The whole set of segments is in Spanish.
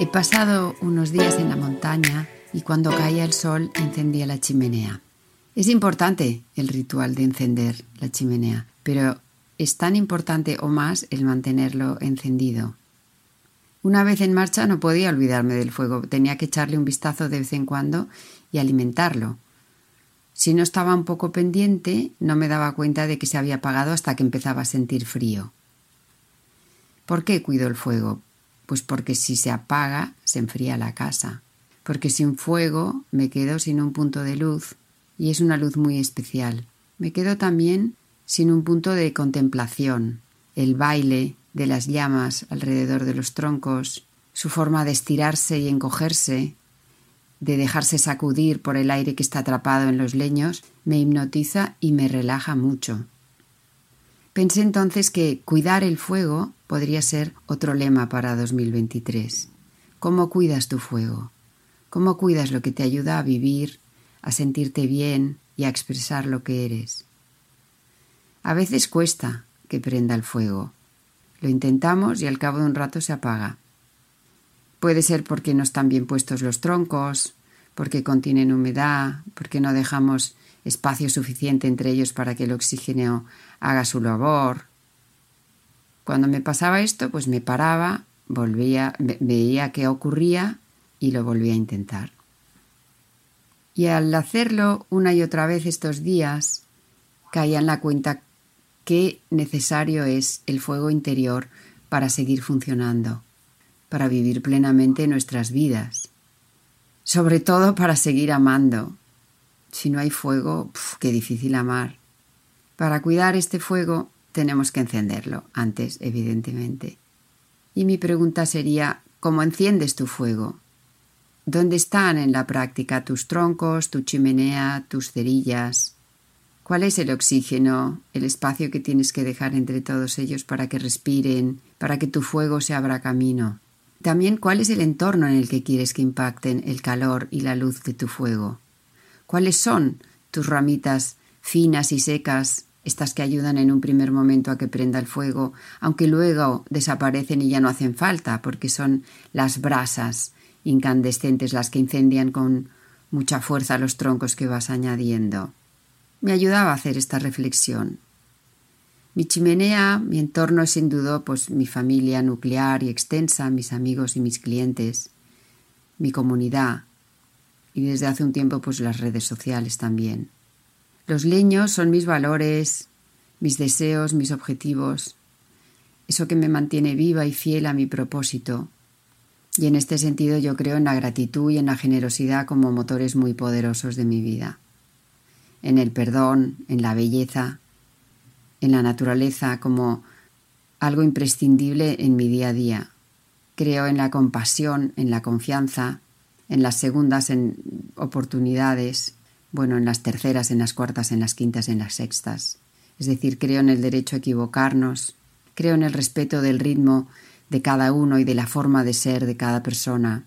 He pasado unos días en la montaña y cuando caía el sol encendía la chimenea. Es importante el ritual de encender la chimenea, pero es tan importante o más el mantenerlo encendido. Una vez en marcha no podía olvidarme del fuego, tenía que echarle un vistazo de vez en cuando y alimentarlo. Si no estaba un poco pendiente, no me daba cuenta de que se había apagado hasta que empezaba a sentir frío. ¿Por qué cuido el fuego? Pues porque si se apaga, se enfría la casa. Porque sin fuego me quedo sin un punto de luz, y es una luz muy especial. Me quedo también sin un punto de contemplación, el baile de las llamas alrededor de los troncos, su forma de estirarse y encogerse, de dejarse sacudir por el aire que está atrapado en los leños, me hipnotiza y me relaja mucho. Pensé entonces que cuidar el fuego podría ser otro lema para 2023. ¿Cómo cuidas tu fuego? ¿Cómo cuidas lo que te ayuda a vivir, a sentirte bien y a expresar lo que eres? A veces cuesta que prenda el fuego. Lo intentamos y al cabo de un rato se apaga. Puede ser porque no están bien puestos los troncos, porque contienen humedad, porque no dejamos espacio suficiente entre ellos para que el oxígeno haga su labor. Cuando me pasaba esto, pues me paraba, volvía, veía qué ocurría y lo volvía a intentar. Y al hacerlo una y otra vez estos días, caía en la cuenta qué necesario es el fuego interior para seguir funcionando, para vivir plenamente nuestras vidas, sobre todo para seguir amando, si no hay fuego, qué difícil amar. Para cuidar este fuego tenemos que encenderlo antes, evidentemente. Y mi pregunta sería, ¿cómo enciendes tu fuego? ¿Dónde están en la práctica tus troncos, tu chimenea, tus cerillas? ¿Cuál es el oxígeno, el espacio que tienes que dejar entre todos ellos para que respiren, para que tu fuego se abra camino? También cuál es el entorno en el que quieres que impacten el calor y la luz de tu fuego. ¿Cuáles son tus ramitas finas y secas, estas que ayudan en un primer momento a que prenda el fuego, aunque luego desaparecen y ya no hacen falta, porque son las brasas incandescentes las que incendian con mucha fuerza los troncos que vas añadiendo? Me ayudaba a hacer esta reflexión. Mi chimenea, mi entorno es sin duda pues mi familia nuclear y extensa, mis amigos y mis clientes, mi comunidad, y desde hace un tiempo pues las redes sociales también. Los leños son mis valores, mis deseos, mis objetivos, eso que me mantiene viva y fiel a mi propósito. Y en este sentido yo creo en la gratitud y en la generosidad como motores muy poderosos de mi vida. En el perdón, en la belleza, en la naturaleza como algo imprescindible en mi día a día. Creo en la compasión, en la confianza, en las segundas en oportunidades, bueno, en las terceras, en las cuartas, en las quintas, en las sextas. Es decir, creo en el derecho a equivocarnos, creo en el respeto del ritmo de cada uno y de la forma de ser de cada persona,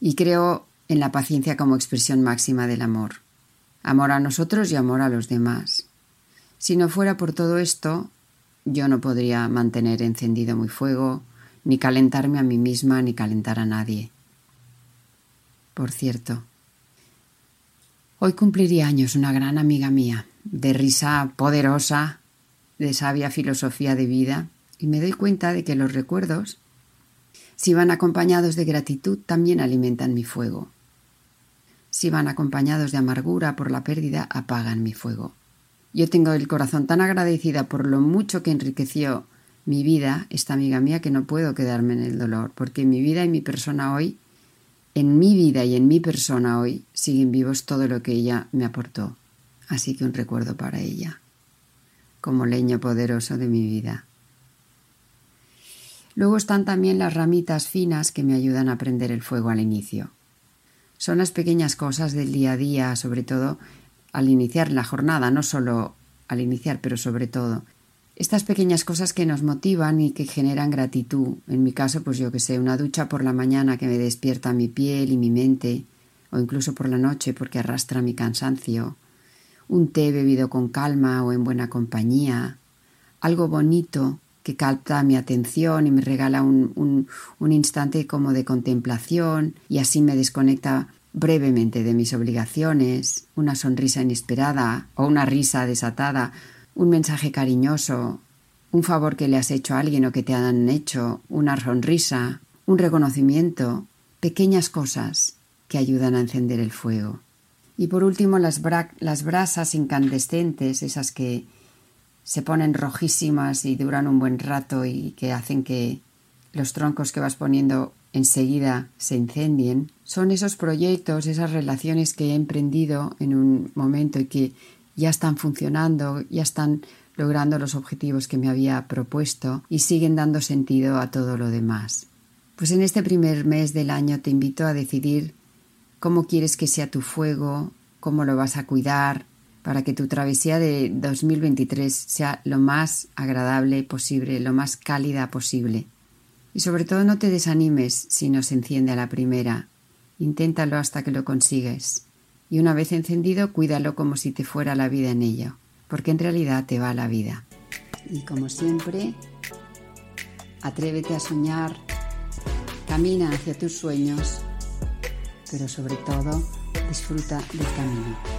y creo en la paciencia como expresión máxima del amor. Amor a nosotros y amor a los demás. Si no fuera por todo esto, yo no podría mantener encendido mi fuego, ni calentarme a mí misma, ni calentar a nadie por cierto. Hoy cumpliría años una gran amiga mía, de risa poderosa, de sabia filosofía de vida, y me doy cuenta de que los recuerdos, si van acompañados de gratitud, también alimentan mi fuego. Si van acompañados de amargura por la pérdida, apagan mi fuego. Yo tengo el corazón tan agradecida por lo mucho que enriqueció mi vida, esta amiga mía, que no puedo quedarme en el dolor, porque mi vida y mi persona hoy en mi vida y en mi persona hoy siguen vivos todo lo que ella me aportó. Así que un recuerdo para ella. como leño poderoso de mi vida. Luego están también las ramitas finas que me ayudan a prender el fuego al inicio. Son las pequeñas cosas del día a día, sobre todo al iniciar la jornada, no solo al iniciar, pero sobre todo. Estas pequeñas cosas que nos motivan y que generan gratitud. En mi caso, pues yo que sé, una ducha por la mañana que me despierta mi piel y mi mente, o incluso por la noche porque arrastra mi cansancio. Un té bebido con calma o en buena compañía. Algo bonito que capta mi atención y me regala un, un, un instante como de contemplación y así me desconecta brevemente de mis obligaciones, una sonrisa inesperada o una risa desatada, un mensaje cariñoso, un favor que le has hecho a alguien o que te han hecho, una sonrisa, un reconocimiento, pequeñas cosas que ayudan a encender el fuego. Y por último las, las brasas incandescentes, esas que se ponen rojísimas y duran un buen rato y que hacen que los troncos que vas poniendo enseguida se incendien, son esos proyectos, esas relaciones que he emprendido en un momento y que ya están funcionando, ya están logrando los objetivos que me había propuesto y siguen dando sentido a todo lo demás. Pues en este primer mes del año te invito a decidir cómo quieres que sea tu fuego, cómo lo vas a cuidar, para que tu travesía de 2023 sea lo más agradable posible, lo más cálida posible. Y sobre todo no te desanimes si no se enciende a la primera. Inténtalo hasta que lo consigues. Y una vez encendido, cuídalo como si te fuera la vida en ello, porque en realidad te va la vida. Y como siempre, atrévete a soñar, camina hacia tus sueños, pero sobre todo disfruta del camino.